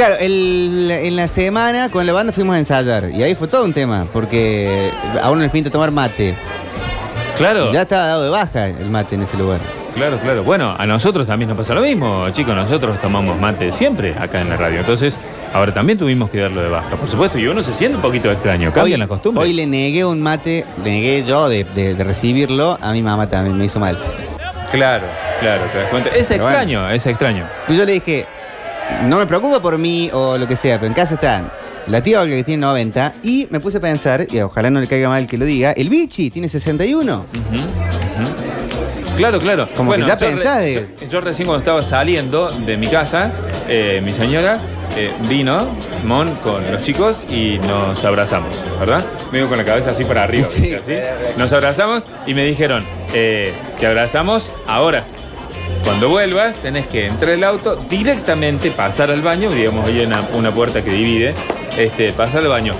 Claro, el- en la semana con la banda fuimos a ensayar y ahí fue todo un tema, porque a uno les pinta tomar mate. Claro. Ya estaba dado de baja el mate en ese lugar. Claro, claro. Bueno, a nosotros también nos pasa lo mismo, chicos. Nosotros tomamos mate siempre acá en la radio. Entonces, ahora también tuvimos que darlo de baja, por supuesto. Y uno se siente un poquito extraño. Cambia la costumbre. Hoy le negué un mate, le negué yo de, de- de recibirlo, a mi mamá también me hizo mal. Claro, claro, te das cuenta. Es Pero bueno. extraño, es extraño. Y yo le dije, no me preocupa por mí o lo que sea, pero en casa están la tía Olga que tiene 90 y me puse a pensar, y ojalá no le caiga mal que lo diga, el bichi tiene 61. Ujú, ujú. Claro, claro. Como que ya yo pensás de- Yo, yo recién cuando estaba saliendo de mi casa, eh, mi señora eh, vino, Mon, con los chicos y nos abrazamos, ¿verdad? Me digo con la cabeza así para arriba, Sí. así. Nos abrazamos y me dijeron, eh, te abrazamos ahora. Cuando vuelvas, tenés que entrar al auto, directamente pasar al baño, digamos, hay una, una puerta que divide, este, pasar al baño,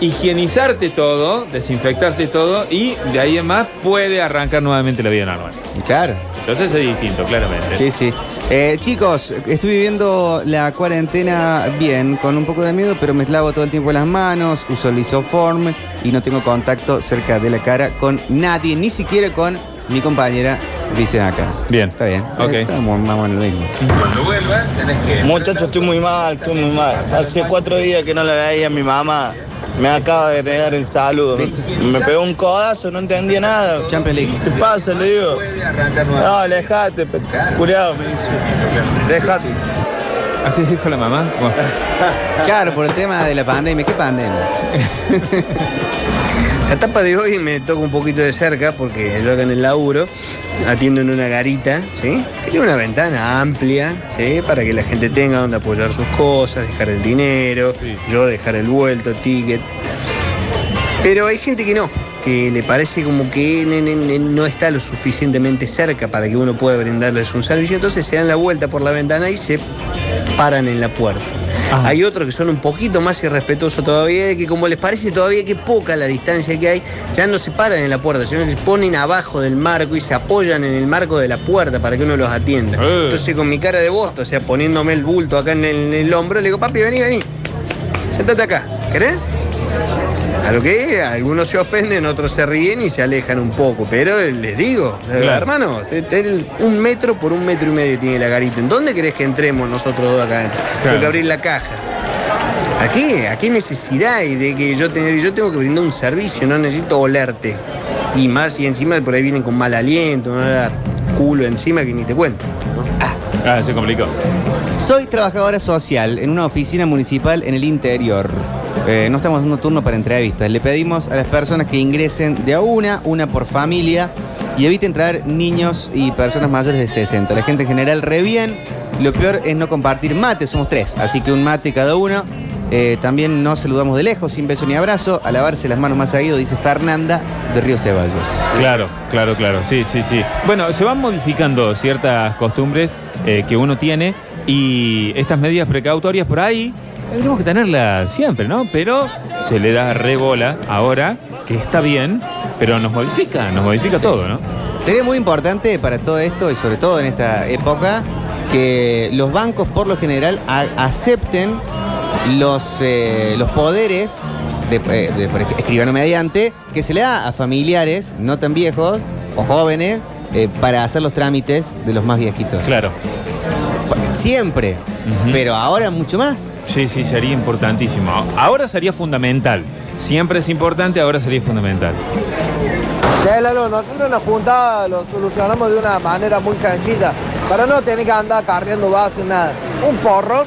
higienizarte todo, desinfectarte todo y de ahí en más puede arrancar nuevamente la vida normal. Claro. Entonces es distinto, claramente. Sí, sí. Eh, chicos, estoy viviendo la cuarentena bien, con un poco de miedo, pero me lavo todo el tiempo las manos, uso el isoform y no tengo contacto cerca de la cara con nadie, ni siquiera con mi compañera, dicen acá. Bien. Está bien. Ok. Estamos más o menos lo mismo. Cuando vuelvas, tenés que... Muchachos, estoy muy mal, estoy muy mal. Hace cuatro días que no la veía a mi mamá. Me acaba de negar el saludo. Me pegó un codazo, no entendía nada. Champions League. ¿Qué te pasa? Le digo. No, alejate, culiao, me dice. Dejate. ¿Así dijo la mamá? Bueno. Claro, por el tema de la pandemia. ¿Qué pandemia? La etapa de hoy me toca un poquito de cerca porque yo acá en el laburo atiendo en una garita, ¿sí? Que tiene una ventana amplia, ¿sí? Para que la gente tenga donde apoyar sus cosas, dejar el dinero, Sí. yo dejar el vuelto, ticket. Pero hay gente que no, que le parece como que no está lo suficientemente cerca para que uno pueda brindarles un servicio, entonces se dan la vuelta por la ventana y se paran en la puerta. Hay otros que son un poquito más irrespetuosos todavía, de que como les parece todavía que poca la distancia que hay, ya no se paran en la puerta, sino que se ponen abajo del marco y se apoyan en el marco de la puerta para que uno los atienda. Eh. Entonces con mi cara de bosto, o sea, poniéndome el bulto acá en el, en el hombro, le digo, papi, vení, vení, sentate acá, ¿querés? A lo que algunos se ofenden, otros se ríen y se alejan un poco. Pero les digo, Claro. hermano, te- te- un metro por un metro y medio tiene la garita. ¿En dónde querés que entremos nosotros dos acá adentro? Tengo que abrir la caja. ¿A qué? ¿A qué necesidad hay de que yo, te- yo tengo que brindar un servicio? No necesito olerte. Y más, y encima por ahí vienen con mal aliento, no da culo encima que ni te cuento. Ah, se complicó. Soy trabajadora social en una oficina municipal en el interior. Eh, no estamos dando turno para entrevistas. Le pedimos a las personas que ingresen de a una, una por familia, y eviten traer niños y personas mayores de 60. La gente en general re bien. Lo peor es no compartir mate, somos tres, así que un mate cada uno. Eh, también nos saludamos de lejos, sin beso ni abrazo. A lavarse las manos más seguido, dice Fernanda de Río Ceballos. Claro, claro, claro. Sí, sí, sí. Bueno, se van modificando ciertas costumbres eh, que uno tiene y estas medidas precautorias por ahí tendremos que tenerlas siempre, ¿no? Pero se le da re bola ahora, que está bien, pero nos modifica, nos modifica todo, ¿no? Sería muy importante para todo esto y sobre todo en esta época que los bancos por lo general acepten los, eh, los poderes de, eh, de, ej- escribano mediante que se le da a familiares no tan viejos o jóvenes eh, para hacer los trámites de los más viejitos. Claro. Siempre, pero ahora mucho más. Sí, sí, sería importantísimo. Ahora sería fundamental. Siempre es importante, ahora sería fundamental. Che, Lalo, nosotros una juntada lo solucionamos de una manera muy sencilla, para no tener que andar carriendo vasos, nada. Un porro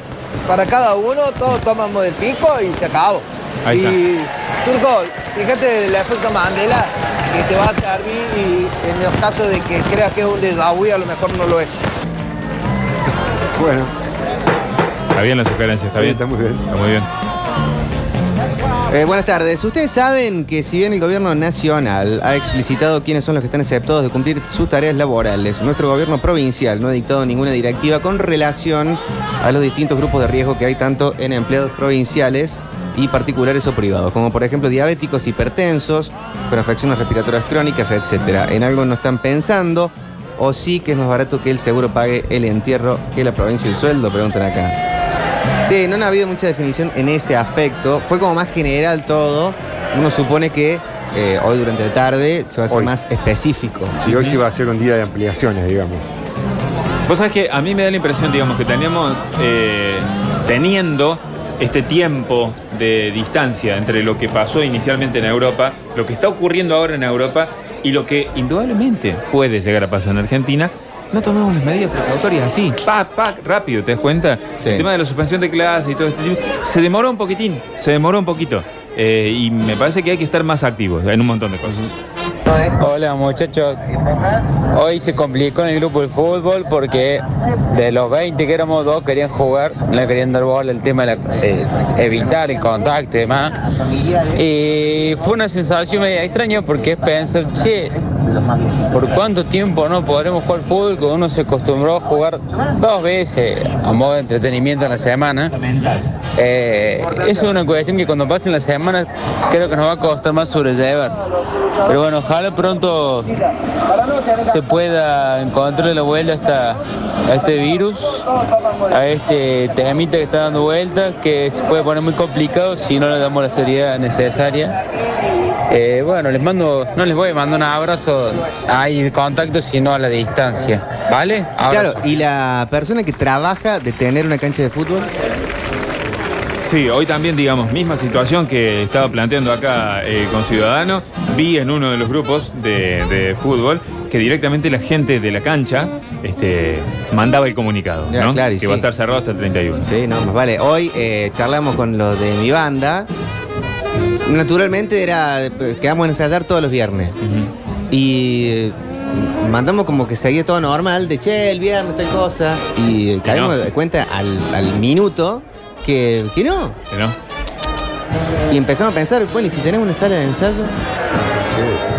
para cada uno, todos tomamos del pico y se acabó. Ahí y Turco, fíjate el efecto Mandela que te va a servir y en los casos de que creas que es un déjà vu, a lo mejor no lo es. Bueno, Está bien la sugerencia, está Sí, bien. está muy bien. Está muy bien. Eh, buenas tardes. Ustedes saben que si bien el gobierno nacional ha explicitado quiénes son los que están exceptados de cumplir sus tareas laborales, nuestro gobierno provincial no ha dictado ninguna directiva con relación a los distintos grupos de riesgo que hay tanto en empleados provinciales y particulares o privados, como por ejemplo diabéticos, hipertensos, con afecciones respiratorias crónicas, etcétera. En algo no están pensando o sí que es más barato que el seguro pague el entierro que la provincia y el sueldo, preguntan acá. Sí, no ha habido mucha definición en ese aspecto. Fue como más general todo. Uno supone que eh, hoy durante la tarde se va a hacer Hoy. más específico. Y hoy sí va a ser un día de ampliaciones, digamos. Vos sabés que a mí me da la impresión, digamos, que teníamos, eh, teniendo este tiempo de distancia entre lo que pasó inicialmente en Europa, lo que está ocurriendo ahora en Europa y lo que indudablemente puede llegar a pasar en Argentina, no tomemos las medidas precautorias así, pa, pa, rápido, ¿te das cuenta? Sí. El tema de la suspensión de clase y todo este tipo, se demoró un poquitín, se demoró un poquito. Eh, y me parece que hay que estar más activos en un montón de cosas. Hola muchachos, hoy se complicó en el grupo de fútbol porque de los 20 que éramos dos querían jugar, no querían dar bola el tema de, de evitar el contacto y demás. Y fue una sensación media extraña porque es pensar, che, ¿por cuánto tiempo no podremos jugar fútbol? Cuando uno se acostumbró a jugar dos veces a modo de entretenimiento en la semana. Eh, es una cuestión que cuando pase en la semana creo que nos va a costar más sobrellevar. Pero bueno, ojalá pronto se pueda encontrar la vuelta a, a este virus, a este temita que está dando vuelta, que se puede poner muy complicado si no le damos la seriedad necesaria. Eh, bueno, les mando, no les voy a mandar un abrazo de contacto, sino a la distancia. ¿Vale? Claro, y la persona que trabaja de tener una cancha de fútbol, Sí, hoy también, digamos, misma situación que estaba planteando acá eh, con Ciudadano. Vi en uno de los grupos de, de fútbol que directamente la gente de la cancha este, mandaba el comunicado, ¿no? claro, que va a estar cerrado hasta el 31. Sí, no, más vale. Hoy eh, charlamos con los de mi banda. Naturalmente era. Quedamos en ensayar todos los viernes. Y eh, mandamos como que seguía todo normal, de che, el viernes, tal cosa. Y caímos no. de cuenta al, al minuto que, que no. ¿Que no? Y empezamos a pensar, bueno, ¿y si tenemos una sala de ensayo?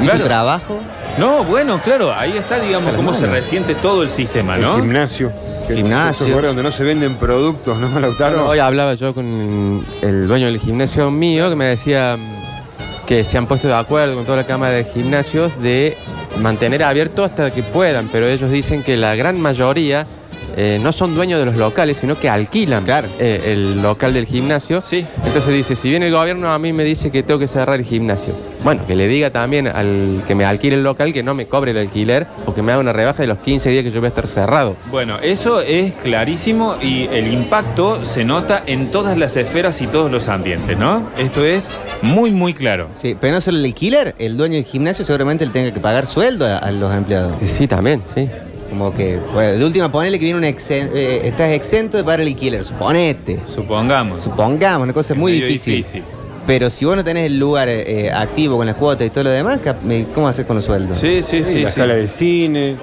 ¿Y Claro. tu trabajo? No, bueno, claro, ahí está, digamos, cómo se resiente todo el sistema, El ¿no? gimnasio. Que- Gimnasio. esos lugares donde no se venden productos, ¿no, Lautaro? Hoy hablaba yo con el dueño del gimnasio mío que me decía mm, que se han puesto de acuerdo con toda la cámara de gimnasios de mantener abierto hasta que puedan, pero ellos dicen que la gran mayoría eh, no son dueños de los locales, sino que alquilan Claro. eh, el local del gimnasio. Sí. Entonces dice, si viene el gobierno a mí me dice que tengo que cerrar el gimnasio. Bueno, que le diga también al que me alquile el local que no me cobre el alquiler o que me haga una rebaja de los 15 días que yo voy a estar cerrado. Bueno, eso es clarísimo y el impacto se nota en todas las esferas y todos los ambientes, ¿no? Esto es muy, muy claro. Sí, pero no solo el alquiler, el dueño del gimnasio seguramente le tenga que pagar sueldo a, a los empleados. Sí, también, sí. Como que, bueno, de última ponele que viene un exen- eh, estás exento de pagar el alquiler, suponete. Supongamos. Supongamos, una cosa muy Medio difícil. difícil. Pero si vos no tenés el lugar eh, activo con las cuotas y todo lo demás, ¿cómo haces con los sueldos? Sí, sí, Sí, la sí. sala de cine.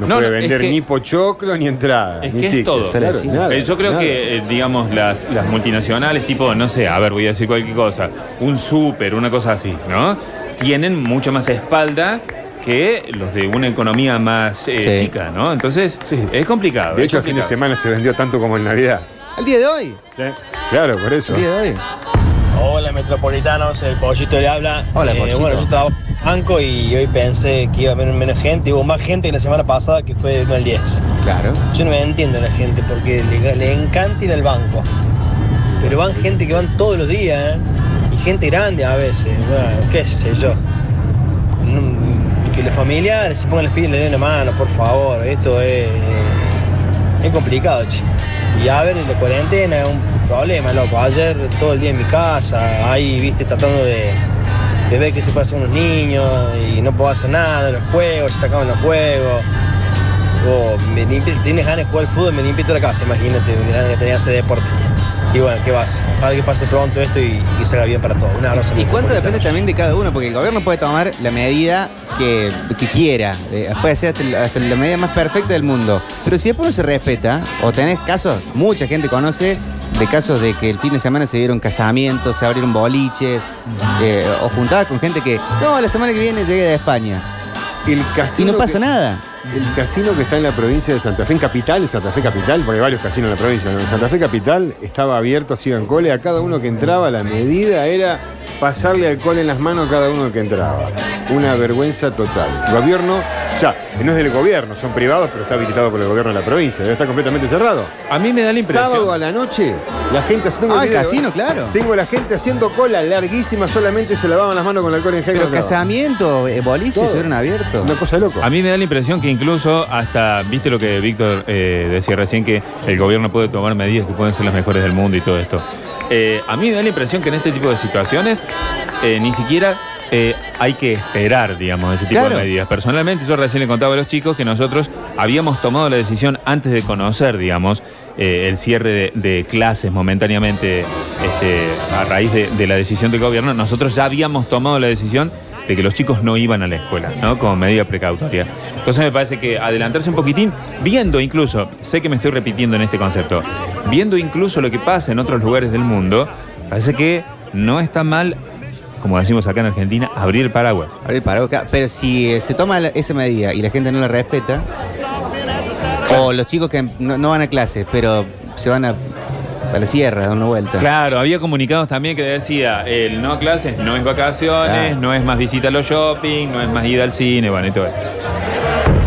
No, No, puede no, es vender que- ni pochoclo ni entrada. Es ni que es todo. Cine. nada, Eh, Yo creo nada. que, eh, digamos, las, las multinacionales, tipo, no sé, a ver, voy a decir cualquier cosa, un súper, una cosa así, ¿no? Tienen mucho más espalda que los de una economía más eh, Sí. chica, ¿no? Entonces, Sí. es complicado. De es hecho, el fin de complicado. semana se vendió tanto como en Navidad. Al día de hoy. ¿Sí? Claro, por eso. Al día de hoy. Hola metropolitanos, el pollito le habla. Hola, Pollito. Bueno, yo trabajo en banco y hoy pensé que iba a haber menos gente. Hubo más gente que la semana pasada que fue del 1 al 10. Claro. Yo no me entiendo a la gente porque le, le encanta ir al banco. Pero van gente que van todos los días, ¿eh? Y gente grande a veces. Bueno, qué sé yo. Que los familiares se pongan las pilas y le den una mano, por favor. Esto es, es complicado, che. Y a ver, en la cuarentena es un problema, loco. Ayer todo el día en mi casa, ahí, viste, tratando de, ver qué se hacer con los niños y no puedo hacer nada, los juegos, se te acaban los juegos. O me limpie- tienes ganas de jugar al fútbol, me limpio toda la casa, imagínate, ganas de tener ese deporte. Y bueno, ¿qué vas? Ojalá que pase pronto esto y, y que salga bien para todos. Un abrazo. ¿Y cuánto depende también de cada uno? Porque el gobierno puede tomar la medida que, que quiera. eh, puede ser hasta, la- hasta la medida más perfecta del mundo. Pero si después no se respeta, o tenés casos, mucha gente conoce de casos de que el fin de semana se dieron casamientos, se abrieron boliches, eh, o juntadas con gente que, no, la semana que viene llegué de España. El Y casino no pasa que- nada. El casino que está en la provincia de Santa Fe, en Capital, en Santa Fe Capital, porque hay varios casinos en la provincia, ¿no? en Santa Fe Capital estaba abierto así en cole, a cada uno que entraba la medida era pasarle alcohol en las manos a cada uno que entraba. Una vergüenza total. El gobierno O sea, no es del gobierno, son privados, pero está habilitado por el gobierno de la provincia. Debe estar completamente cerrado. A mí me da la impresión. Sábado a la noche, la gente haciendo. Ah, el casino, claro. Tengo la gente haciendo cola larguísima, solamente se lavaban las manos con alcohol en gel. Pero casamiento, eh, boliche, Todo. estuvieron abiertos. Una cosa de loco. A mí me da la impresión que incluso hasta, viste lo que Víctor eh, decía recién, que el gobierno puede tomar medidas que pueden ser las mejores del mundo y todo esto. Eh, a mí me da la impresión que en este tipo de situaciones eh, ni siquiera eh, hay que esperar, digamos, ese tipo Claro. de medidas. Personalmente, yo recién le contaba a los chicos que nosotros habíamos tomado la decisión antes de conocer, digamos, eh, el cierre de, de clases momentáneamente este, a raíz de, de la decisión del gobierno. Nosotros ya habíamos tomado la decisión de que los chicos no iban a la escuela, ¿no? Como medida precautoria. Entonces me parece que adelantarse un poquitín, viendo incluso, sé que me estoy repitiendo en este concepto, viendo incluso lo que pasa en otros lugares del mundo, parece que no está mal, como decimos acá en Argentina, abrir paraguas. Abrir paraguas. Pero si eh, se toma esa medida y la gente no la respeta, o los chicos que no, no van a clase, pero se van a, a la sierra, a dar una vuelta. Claro, había comunicados también que decía, el no clases no es vacaciones, Claro. no es más visita a los shopping, no es más ida al cine, bueno, y todo esto.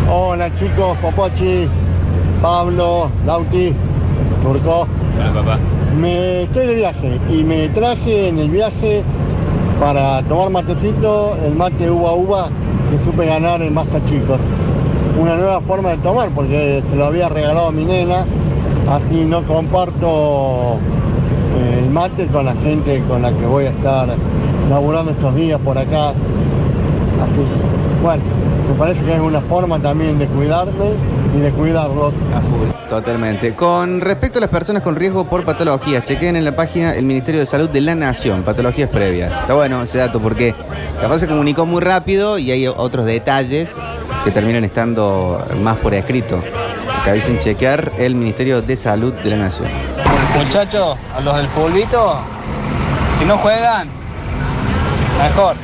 Hola chicos, Popochi, Pablo, Lauti, Turco. Ah, papá. Me estoy de viaje y me traje en el viaje para tomar matecito el mate uva uva que supe ganar en Basta Chicos. Una nueva forma de tomar porque se lo había regalado a mi nena, así no comparto eh, el mate con la gente con la que voy a estar laburando estos días por acá. Así, bueno, me parece que es una forma también de cuidarme y de cuidarlos. A full, totalmente. Con respecto a las personas con riesgo por patologías, chequen en la página el Ministerio de Salud de la Nación, patologías previas. Está bueno ese dato porque capaz se comunicó muy rápido y hay otros detalles que terminan estando más por escrito. Que avisen chequear el Ministerio de Salud de la Nación. Muchachos, a los del fulbito, si no juegan, mejor.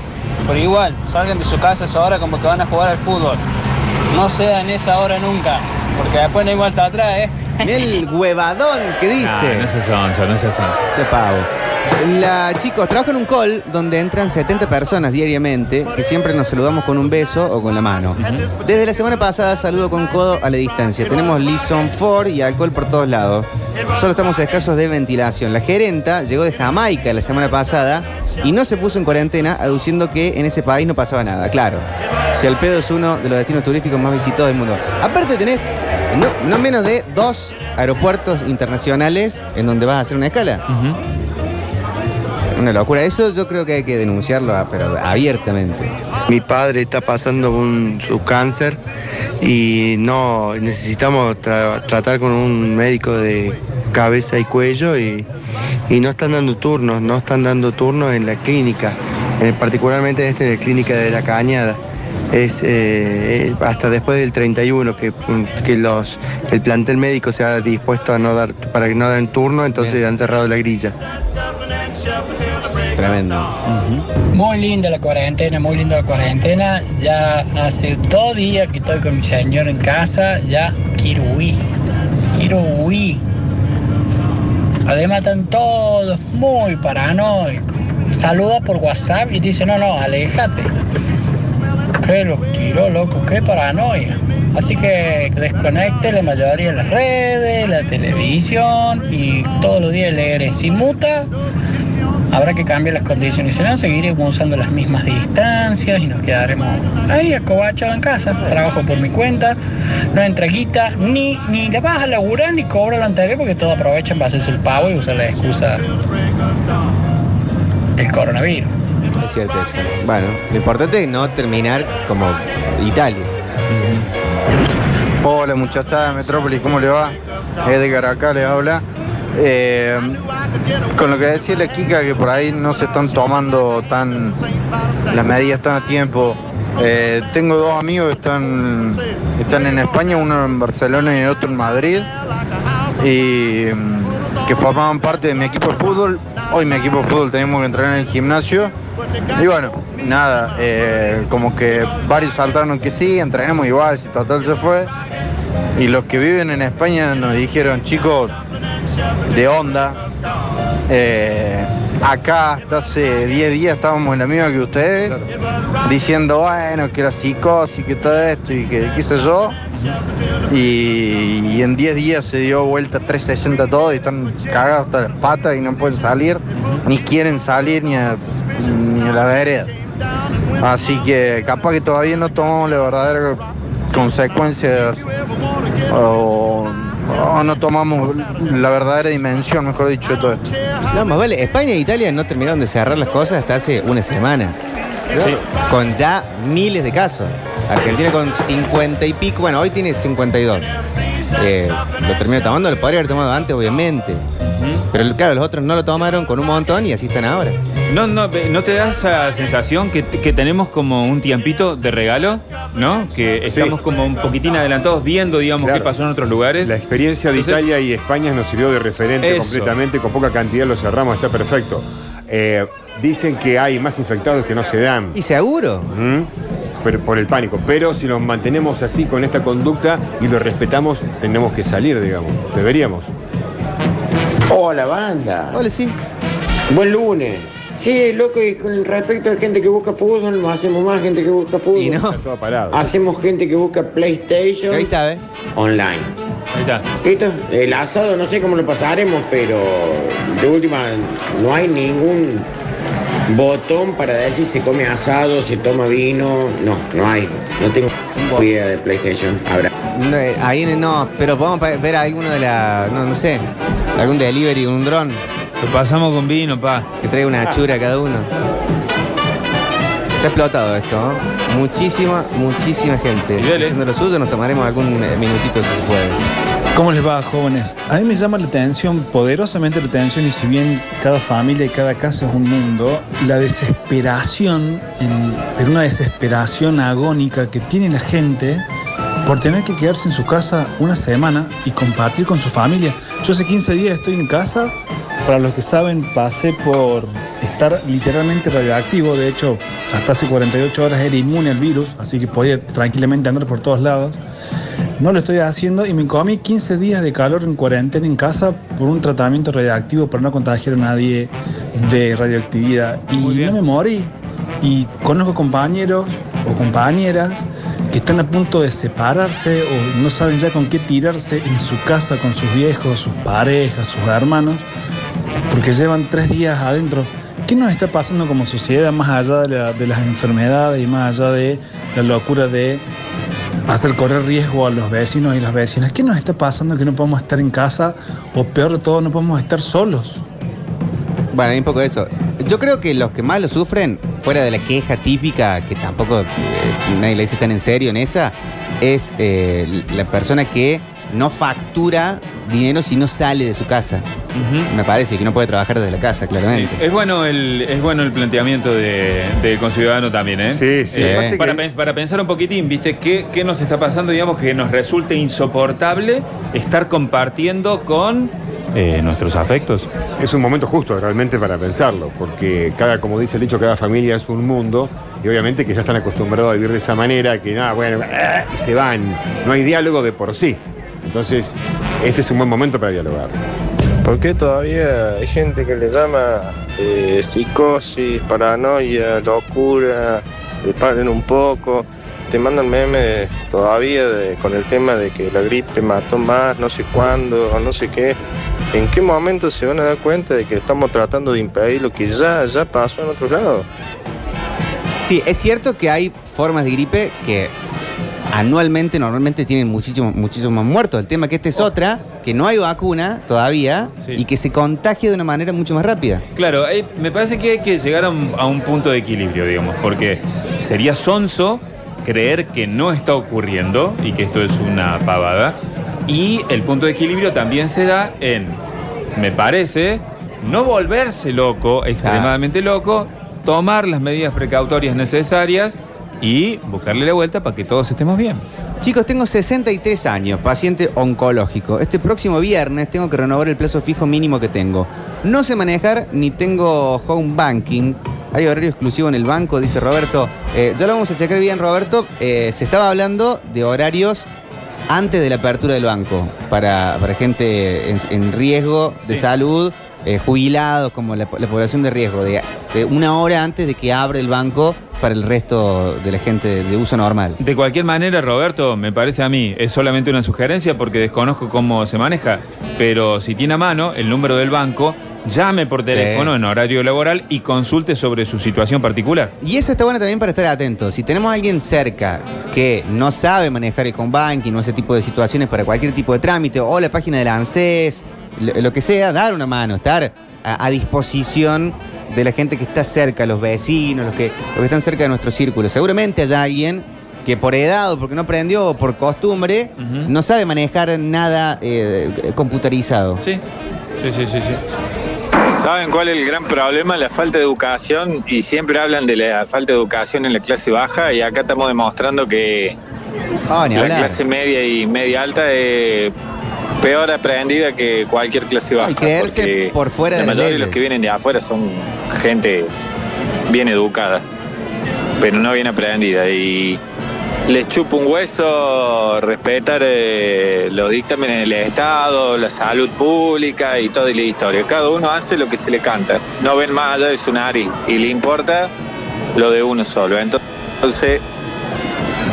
Pero igual, salgan de su casa a esa hora como que van a jugar al fútbol. No sea en esa hora nunca, porque después no hay vuelta atrás, ¿eh? Mirá el huevadón que dice. Ah, no seas onzo, no seas onzo. Ese pavo. La, chicos, trabajo en un call donde entran 70 personas diariamente que siempre nos saludamos con un beso o con la mano. Desde la semana pasada saludo con codo a la distancia. Tenemos Lison Ford y alcohol por todos lados. Solo estamos escasos de ventilación. La gerenta llegó de Jamaica la semana pasada y no se puso en cuarentena aduciendo que en ese país no pasaba nada. Claro, si el pedo es uno de los destinos turísticos más visitados del mundo. Aparte tenés no, no menos de dos aeropuertos internacionales en donde vas a hacer una escala. Una locura. Eso yo creo que hay que denunciarlo, ah, pero abiertamente. Mi padre está pasando un, su cáncer y no necesitamos tra- tratar con un médico de cabeza y cuello y, y no están dando turnos, no están dando turnos en la clínica, en- particularmente este en la clínica de la Cañada. Es eh, hasta después del 31 que, que los, el plantel médico se ha dispuesto a no dar para que no den turno, entonces han cerrado la grilla. Tremendo. Muy linda la cuarentena, muy linda la cuarentena. Ya hace dos días que estoy con mi señor en casa, ya quiero huir. Quiero huir. Además están todos muy paranoicos. Saluda por WhatsApp y dice, no, no, aléjate. Qué lo quiero, loco, qué paranoia. Así que desconecte la mayoría de las redes, la televisión y todos los días leer. Si muta, habrá que cambiar las condiciones. Si no, seguiremos usando las mismas distancias y nos quedaremos ahí acobachados en casa. Trabajo por mi cuenta, no entra guita, ni, ni le vas a laburar ni cobra lo anterior porque todos aprovechan para hacerse el pavo y usar la excusa del coronavirus. Es cierto eso. Bueno, lo importante es no terminar como Italia. Hola muchachada de Metrópolis, ¿cómo le va? Edgar acá les habla. Eh, con lo que decía la Kika, que por ahí no se están tomando tan las medidas tan a tiempo. Eh, tengo dos amigos que están, están en España, uno en Barcelona y el otro en Madrid, y mm, que formaban parte de mi equipo de fútbol. Hoy mi equipo de fútbol tenemos que entrenar en el gimnasio. Y bueno, nada, eh, como que varios saltaron que sí, entrenemos igual, si total se fue. Y los que viven en España nos dijeron, chicos, de onda, eh, acá hasta hace 10 días estábamos en la misma que ustedes, diciendo, bueno, que la psicosis, que todo esto y que qué sé yo. Y, y en 10 días se dio vuelta 360 todo y están cagados hasta las patas y no pueden salir, ni quieren salir ni a, ni a la vereda. Así que capaz que todavía no tomamos las verdaderas consecuencias o, o no tomamos la verdadera dimensión, mejor dicho, de todo esto. No, más vale, España e Italia no terminaron de cerrar las cosas hasta hace una semana. Sí. Con ya miles de casos. Argentina con 50 y pico, bueno, hoy tiene 52. Eh, lo terminó tomando, lo podría haber tomado antes, obviamente. Pero claro, los otros no lo tomaron con un montón y así están ahora. No, no, ¿no te da esa sensación que, que tenemos como un tiempito de regalo? ¿No? Que estamos como un poquitín adelantados viendo, digamos, Claro. qué pasó en otros lugares. La experiencia de Entonces- Italia y España nos sirvió de referente Eso. completamente, con poca cantidad lo cerramos, está perfecto. Eh, dicen que hay más infectados que no se dan. ¿Y seguro? Pero, por el pánico. Pero si nos mantenemos así con esta conducta y lo respetamos, tenemos que salir, digamos. Deberíamos. Hola, banda. Hola, sí. Buen lunes. Sí, loco, y con respecto a gente que busca fútbol, no hacemos más gente que busca fútbol. Y no. Está todo parado. Hacemos gente que busca PlayStation Ahí está, ¿eh? online. Ahí está. ¿Listo? El asado no sé cómo lo pasaremos, pero de última no hay ningún botón para decir se come asado, se toma vino. No, no hay. No tengo idea de PlayStation. Habrá. No, eh, ahí no, pero podemos ver alguno de la. No, no sé. Algún delivery, un dron. Lo pasamos con vino, pa. Que traiga una chura cada uno. Está explotado esto, ¿no? Muchísima, muchísima gente. Haciendo lo suyo, nos tomaremos algún eh, minutito si se puede. ¿Cómo les va, jóvenes? A mí me llama la atención, poderosamente la atención, y si bien cada familia y cada casa es un mundo, la desesperación, pero una desesperación agónica que tiene la gente por tener que quedarse en su casa una semana y compartir con su familia. Yo hace 15 días estoy en casa, para los que saben, pasé por estar literalmente radioactivo, de hecho, hasta hace 48 horas era inmune al virus, así que podía tranquilamente andar por todos lados. No lo estoy haciendo y me comí 15 días de calor en cuarentena en casa por un tratamiento radioactivo para no contagiar a nadie de radioactividad. Y no me morí. Y conozco compañeros o compañeras que están a punto de separarse o no saben ya con qué tirarse en su casa con sus viejos, sus parejas, sus hermanos, porque llevan tres días adentro. ¿Qué nos está pasando como sociedad más allá de, la- de las enfermedades y más allá de la locura de hacer correr riesgo a los vecinos y las vecinas. ¿Qué nos está pasando que no podemos estar en casa o peor de todo, no podemos estar solos? Bueno, hay un poco de eso. Yo creo que los que más lo sufren, fuera de la queja típica, que tampoco eh, nadie le dice tan en serio en esa, es eh, la persona que no factura dinero si no sale de su casa. Me parece que no puede trabajar desde la casa, claramente. Sí, Es bueno el, es bueno el planteamiento de, del conciudadano también, ¿eh? Sí, sí. Eh, para, que- pens- para pensar un poquitín, ¿viste? ¿Qué, qué nos está pasando? Digamos que nos resulte insoportable estar compartiendo con eh, nuestros afectos. Es un momento justo realmente para pensarlo, porque cada, como dice el dicho, cada familia es un mundo, y obviamente que ya están acostumbrados a vivir de esa manera, que nada, bueno, y se van. No hay diálogo de por sí. Entonces, este es un buen momento para dialogar. ¿Por qué todavía hay gente que le llama eh, psicosis, paranoia, locura, paren un poco? Te mandan memes todavía de- con el tema de que la gripe mató más, no sé cuándo, o no sé qué. ¿En qué momento se van a dar cuenta de que estamos tratando de impedir lo que ya, ya pasó en otro lado? Sí, es cierto que hay formas de gripe que anualmente, normalmente tienen muchísimos muchísimos más muertos. El tema que esta es otra, que no hay vacuna todavía y que se contagia de una manera mucho más rápida. Claro, eh, me parece que hay que llegar a un, a un punto de equilibrio, digamos, porque sería sonso creer que no está ocurriendo y que esto es una pavada. Y el punto de equilibrio también se da en, me parece, no volverse loco, extremadamente loco, tomar las medidas precautorias necesarias y buscarle la vuelta para que todos estemos bien. Chicos, tengo 63 años, paciente oncológico. Este próximo viernes tengo que renovar el plazo fijo mínimo que tengo. No sé manejar ni tengo home banking. Hay horario exclusivo en el banco, dice Roberto. Eh, ya lo vamos a checar bien, Roberto. Eh, se estaba hablando de horarios antes de la apertura del banco para, para gente en, en riesgo de salud eh, jubilados, como la, la población de riesgo, de, de una hora antes de que abre el banco para el resto de la gente de, uso normal. De cualquier manera, Roberto, me parece a mí, es solamente una sugerencia porque desconozco cómo se maneja, pero si tiene a mano el número del banco, llame por teléfono en horario laboral y consulte sobre su situación particular. Y eso está bueno también para estar atentos. Si tenemos a alguien cerca que no sabe manejar el home banking o ese tipo de situaciones para cualquier tipo de trámite, o la página del ANSES, lo, lo que sea, dar una mano, estar a, a disposición de la gente que está cerca, los vecinos, los que, los que están cerca de nuestro círculo. Seguramente haya alguien que por edad o porque no aprendió o por costumbre no sabe manejar nada eh, computarizado. Sí, sí, sí, sí. sí. ¿Saben cuál es el gran problema? La falta de educación y siempre hablan de la falta de educación en la clase baja y acá estamos demostrando que ni la clase media y media alta es peor aprendida que cualquier clase baja. y creerse por fuera La de las mayoría de los que vienen de afuera son gente bien educada, pero no bien aprendida y les chupa un hueso respetar eh, los dictámenes del Estado, la salud pública y toda la historia. Cada uno hace lo que se le canta, no ven más allá de su nariz y le importa lo de uno solo. Entonces,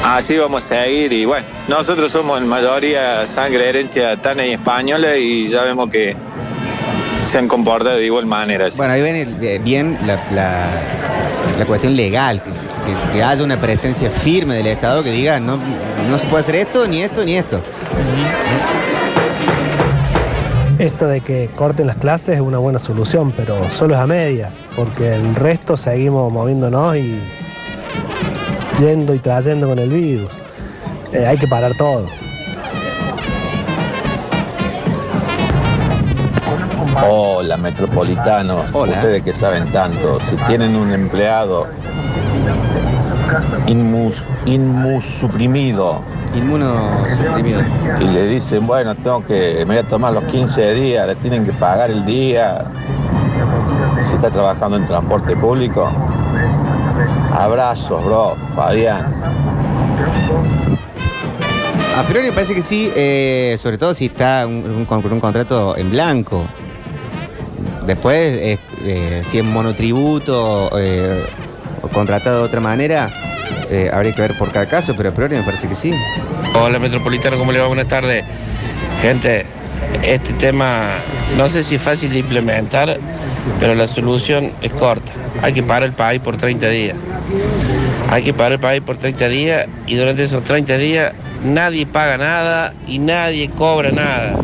así vamos a seguir y bueno, nosotros somos en mayoría sangre, herencia tana y española y ya vemos que se han comportado de igual manera. así. Bueno, ahí ven el- eh, bien la, la- la cuestión legal, que, que- que haya una presencia firme del Estado que diga no, no se puede hacer esto, ni esto, ni esto. Esto de que corten las clases es una buena solución, pero solo es a medias, porque el resto seguimos moviéndonos y yendo y trayendo con el virus. Eh, hay que parar todo. Hola, metropolitanos. Ustedes que saben tanto, si tienen un empleado inmus, inmusuprimido. Inmunosuprimido. Y le dicen, bueno, tengo que, me voy a tomar los 15 días, le tienen que pagar el día. Si está trabajando en transporte público. Abrazos, bro, Fabián. A priori me parece que sí, eh, sobre todo si está un- un- con con un contrato en blanco. Después, eh, eh, si es monotributo eh, o contratado de otra manera, eh, habría que ver por cada caso, pero a priori me parece que sí. Hola Metropolitano, ¿cómo le va? Buenas tardes. Gente, este tema no sé si es fácil de implementar, pero la solución es corta. Hay que parar el país por 30 días. Hay que parar el país por 30 días y durante esos 30 días nadie paga nada y nadie cobra nada.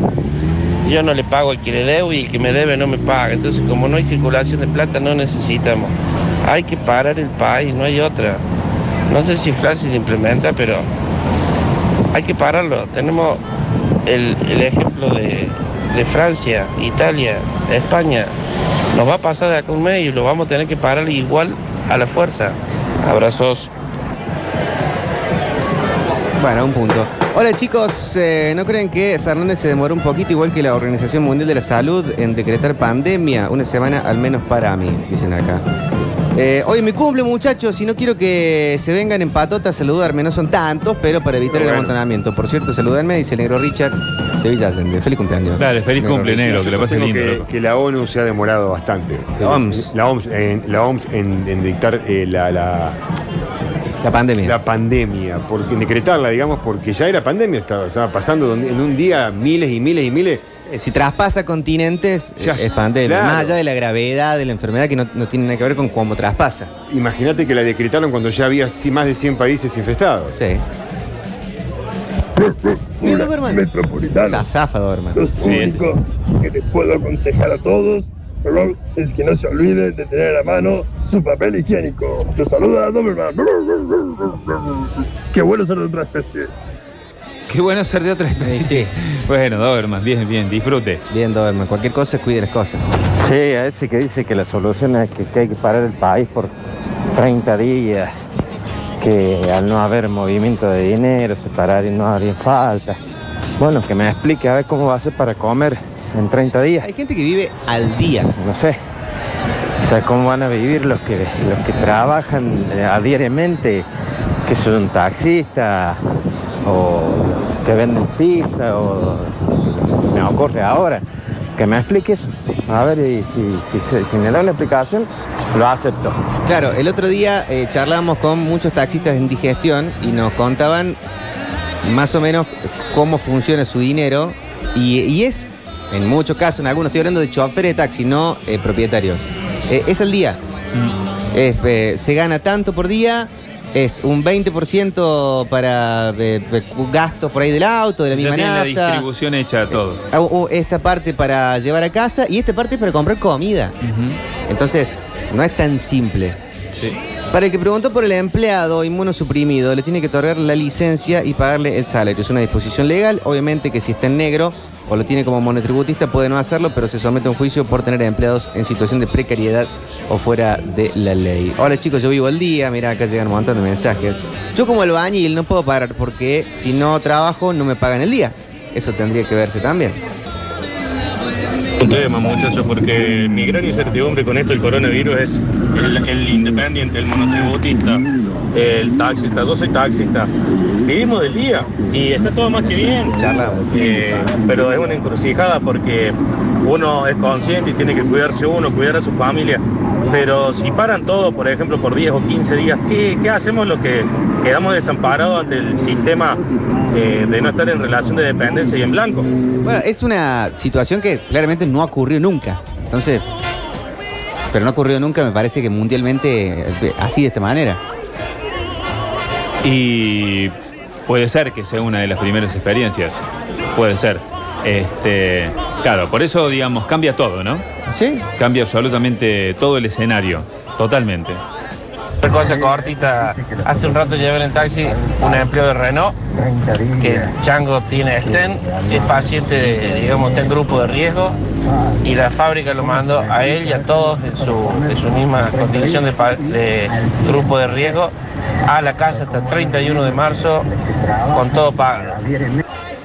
Yo no le pago al que le debo y el que me debe no me paga. Entonces, como no hay circulación de plata, no necesitamos. Hay que parar el país, no hay otra. No sé si es fácil de implementar, pero hay que pararlo. Tenemos el, ejemplo de, de Francia, Italia, España. Nos va a pasar de acá un mes y lo vamos a tener que parar igual a la fuerza. Abrazos. Bueno, un punto. Hola chicos, eh, ¿no creen que Fernández se demoró un poquito igual que la Organización Mundial de la Salud en decretar pandemia? Una semana al menos para mí, dicen acá. Eh, hoy mi cumple, muchachos, y no quiero que se vengan en patota a saludarme, no son tantos, pero para evitar el Bueno. amontonamiento. Por cierto, saludarme, dice el negro Richard de Villa Allende. Feliz cumpleaños. Dale, feliz cumple, negro, que lo pase sostengo lindo. que, loco. que la ONU se ha demorado bastante. La OMS. La OMS en, la OMS en, en dictar eh, la, la, La pandemia. la pandemia, porque en decretarla, digamos, porque ya era pandemia, estaba, estaba pasando donde- en un día miles y miles y miles. Eh, Si traspasa continentes, Ya, eh, es pandemia. claro. Más allá de la gravedad de la enfermedad que no, no tiene nada que ver con cómo traspasa. Imagínate que la decretaron cuando ya había sí, más de 100 países infestados. Sí. Hola, Doberman. metropolitano. Zafa, Doberman. Lo Sí, único que les puedo aconsejar a todos perdón, es que no se olviden de tener a mano su papel higiénico. Los saluda Doberman. Qué bueno ser de otra especie. Qué bueno ser de otra especie. Bueno, Doberman, bien, bien, disfrute. Bien, Doberman. Cualquier cosa, cuide las cosas. Sí, a ese que dice que la solución es que, que hay que parar el país por 30 días, que al no haber movimiento de dinero, separar y no haría falta. Bueno, que me explique a ver cómo va a ser para comer en 30 días. Hay gente que vive al día. No sé. O sea, cómo van a vivir los que, los que trabajan eh, a diariamente, que son taxistas o que venden pizza o se me ocurre ahora. Que me explique eso. A ver, y si, si- si me da una explicación, lo acepto. Claro, el otro día eh, charlamos con muchos taxistas en digestión y nos contaban más o menos cómo funciona su dinero y, y es, en muchos casos, en algunos estoy hablando de choferes de taxi, no eh, propietarios. Eh, es el día. Es, eh, se gana tanto por día, es un 20% para eh, eh, gastos por ahí del auto, de la Ya misma tiene la nafta. distribución hecha todo. Ah, uh, esta parte para llevar a casa y esta parte es para comprar comida. Entonces, no es tan simple. Para el que preguntó por el empleado inmunosuprimido, le tiene que otorgar la licencia y pagarle el salario. Es una disposición legal, obviamente que si está en negro o lo tiene como monotributista puede no hacerlo, pero se somete a un juicio por tener empleados en situación de precariedad o fuera de la ley. Hola chicos, yo vivo al día, mira acá llegan un montón de mensajes. Yo como albañil no puedo parar porque si no trabajo no me pagan el día. Eso tendría que verse también. Un tema, muchachos, porque mi gran incertidumbre con esto del coronavirus es el, el independiente, el monotributista, el taxista. Yo soy taxista. Vivimos del día y está todo más que bien. Eh, pero es una encrucijada porque uno es consciente y tiene que cuidarse uno, cuidar a su familia. Pero si paran todo, por ejemplo, por 10 o 15 días, ¿qué, qué hacemos los que quedamos desamparados ante el sistema eh, de no estar en relación de dependencia y en blanco? Bueno, es una situación que claramente no ocurrió nunca. Entonces, pero no ocurrió nunca, me parece que mundialmente eh, así de esta manera. Y puede ser que sea una de las primeras experiencias. Puede ser. Este, claro, por eso, digamos, cambia todo, ¿no? Sí. Cambia absolutamente todo el escenario. Totalmente. Otra cosa cortita, hace un rato llevé en el taxi un empleo de Renault, que el chango tiene STEM, es paciente, de, digamos, está en grupo de riesgo, y la fábrica lo mandó a él y a todos en su, en su misma condición de, de grupo de riesgo a la casa hasta el 31 de marzo con todo pagado.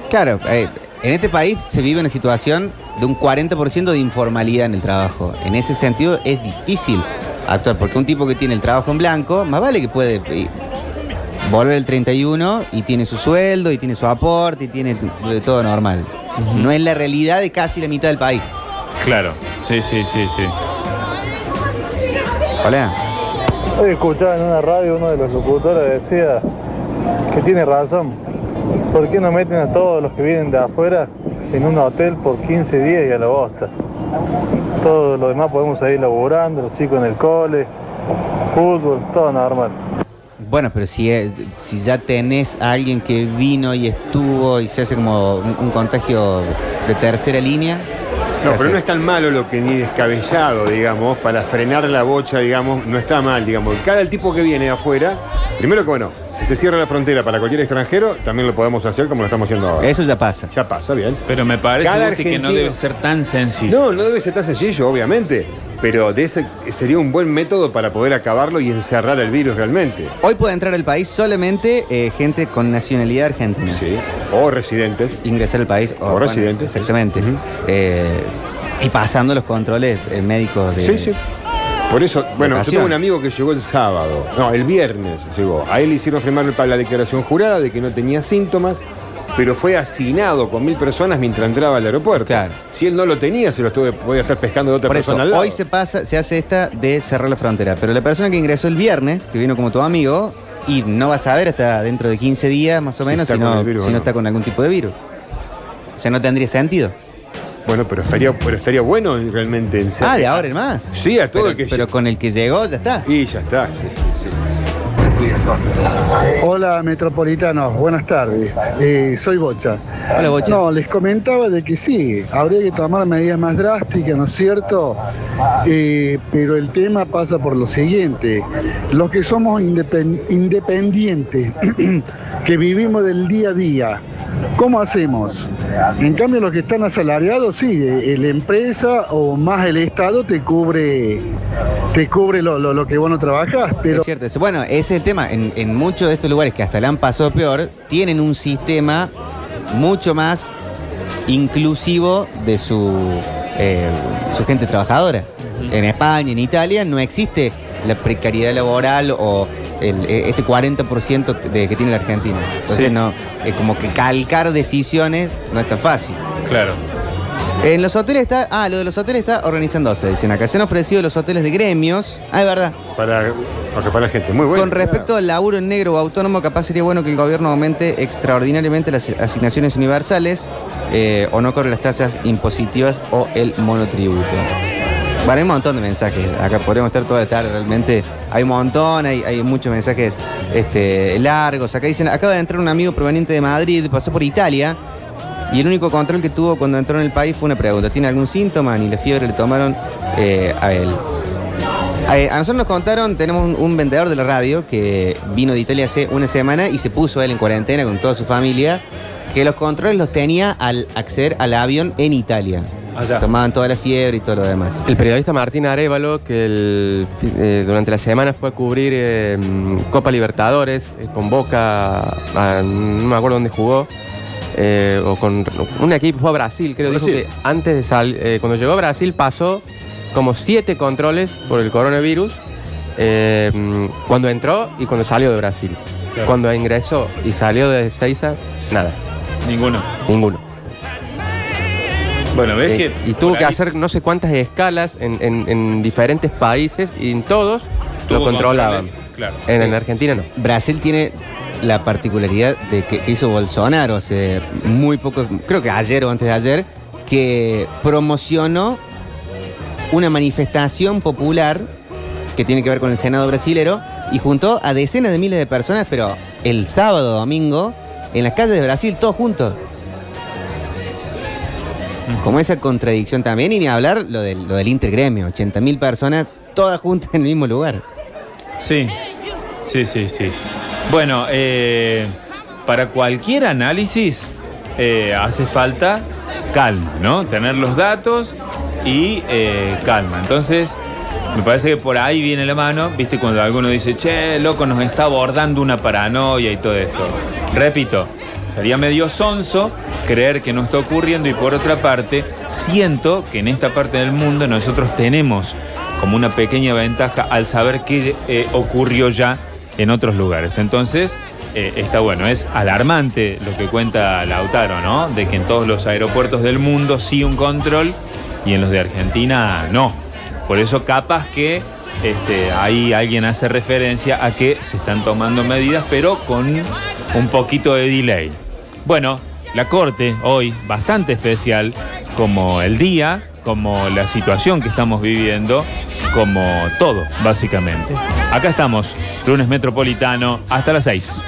Claro, eh, en este país se vive una situación de un 40% de informalidad en el trabajo. En ese sentido es difícil actuar, porque un tipo que tiene el trabajo en blanco, más vale que puede eh, volver el 31 y tiene su sueldo y tiene su aporte y tiene todo normal. No es la realidad de casi la mitad del país. Claro. Sí, sí, sí, sí. Hola. Hoy escuchaba en una radio uno de los locutores decía que tiene razón. ¿Por qué no meten a todos los que vienen de afuera en un hotel por 15 días y a la bosta? Todo lo demás podemos seguir laburando, los chicos en el cole, fútbol, todo normal. Bueno, pero si, si ya tenés a alguien que vino y estuvo y se hace como un contagio de tercera línea. No, ¿qué pero no es tan malo lo que ni descabellado, digamos, para frenar la bocha, digamos, no está mal, digamos. Cada el tipo que viene de afuera, primero que bueno, si se cierra la frontera para cualquier extranjero, también lo podemos hacer como lo estamos haciendo ahora. Eso ya pasa. Ya pasa, bien. Pero me parece Cada que no debe ser tan sencillo. No, no debe ser tan sencillo, obviamente. Pero de ese sería un buen método para poder acabarlo y encerrar el virus realmente. Hoy puede entrar al país solamente eh, gente con nacionalidad argentina. Sí. O residentes. Ingresar al país. O residentes. Exactamente. Eh, y pasando los controles eh, médicos de. Sí, sí. Por eso, bueno, yo tengo un amigo que llegó el sábado, no, el viernes llegó. A él le hicieron firmar para la declaración jurada de que no tenía síntomas, pero fue asignado con mil personas mientras entraba al aeropuerto. Claro. Si él no lo tenía, se lo estuve, podía estar pescando de otra Por eso, persona al lado. hoy se pasa, se hace esta de cerrar la frontera. Pero la persona que ingresó el viernes, que vino como tu amigo, y no va a saber hasta dentro de 15 días más o Si menos si, no, virus si no no. está con algún tipo de virus. O sea, no tendría sentido. Bueno, pero estaría, pero estaría bueno realmente en. Ah, de ahora en más. Sí, a todo Pero, el que pero con el que llegó ya está. Y ya está, sí, sí. Hola metropolitanos, buenas tardes. Eh, soy Bocha. Hola, Bocha. No, les comentaba de que sí, habría que tomar medidas más drásticas, ¿no es cierto? Eh, pero el tema pasa por lo siguiente. Los que somos independ- independientes, que vivimos del día a día, ¿cómo hacemos? En cambio, los que están asalariados, sí, eh, la empresa o más el Estado te cubre, te cubre lo, lo- lo que vos no trabajás, pero... Es cierto. Bueno, ese es el tema. En, en muchos de estos lugares que hasta le han pasado peor, tienen un sistema mucho más inclusivo de su, eh, su gente trabajadora. En España, en Italia, no existe la precariedad laboral o el- eh, este 40% de, que tiene la Argentina. Entonces, Sí. no, es como que calcar decisiones no es tan fácil. Claro. En los hoteles está. Ah, lo de los hoteles está organizándose, dicen acá. Se han ofrecido los hoteles de gremios. Ah, es verdad. Para para gente. Muy bueno. Con respecto al laburo en negro o autónomo, capaz sería bueno que el gobierno aumente extraordinariamente las asignaciones universales eh, o no corre las tasas impositivas o el monotributo. Bueno, hay un montón de mensajes. Acá podríamos estar toda la tarde realmente. Hay un montón, hay, hay muchos mensajes este, largos. Acá dicen, acaba de entrar un amigo proveniente de Madrid, pasó por Italia. Y el único control que tuvo cuando entró en el país fue una pregunta. ¿Tiene algún síntoma? Ni la fiebre le tomaron eh, a él. Eh, a nosotros nos contaron, tenemos un, un vendedor de la radio que vino de Italia hace una semana y se puso él en cuarentena con toda su familia, que los controles los tenía al acceder al avión en Italia. Tomaban toda la fiebre y todo lo demás. El periodista Martín Arevalo, que el- eh, durante la semana fue a cubrir eh, Copa Libertadores eh, con Boca, a- no me acuerdo dónde jugó, eh, o con un equipo, fue a Brasil, creo. Dijo que antes de salir, cuando llegó a Brasil pasó como siete controles por el coronavirus eh, cuando entró y cuando salió de Brasil. Claro. Cuando ingresó y salió de Seiza, nada. Ninguno. Ninguno. Bueno, ves Eh, que. y tuvo que ahí hacer no sé cuántas escalas en, en- en diferentes países y en todos lo controlaban. Claro. En, en Argentina no. Brasil tiene la particularidad de que, que hizo Bolsonaro hace muy poco, creo que ayer o antes de ayer, que promocionó una manifestación popular que tiene que ver con el Senado brasilero y juntó a decenas de miles de personas, pero el sábado, domingo, en las calles de Brasil, todos juntos. Como esa contradicción también, y ni hablar lo del, lo del intergremio, 80 mil personas, todas juntas en el mismo lugar. Sí, sí, sí, sí. Bueno, eh, para cualquier análisis eh, hace falta calma, ¿no? Tener los datos y eh, calma. Entonces, me parece que por ahí viene la mano, ¿viste? Cuando alguno dice, che, loco, nos está abordando una paranoia y todo esto. Repito, sería medio sonso creer que no está ocurriendo y por otra parte, siento que en esta parte del mundo nosotros tenemos como una pequeña ventaja al saber qué eh, ocurrió ya en otros lugares. Entonces, eh, está bueno, es alarmante lo que cuenta Lautaro, ¿no? De que en todos los aeropuertos del mundo sí un control y en los de Argentina no. Por eso capaz que este, ahí alguien hace referencia a que se están tomando medidas, pero con un poquito de delay. Bueno, la Corte hoy, bastante especial, como el día, como la situación que estamos viviendo, como todo, básicamente. Acá estamos, lunes metropolitano, hasta las 6.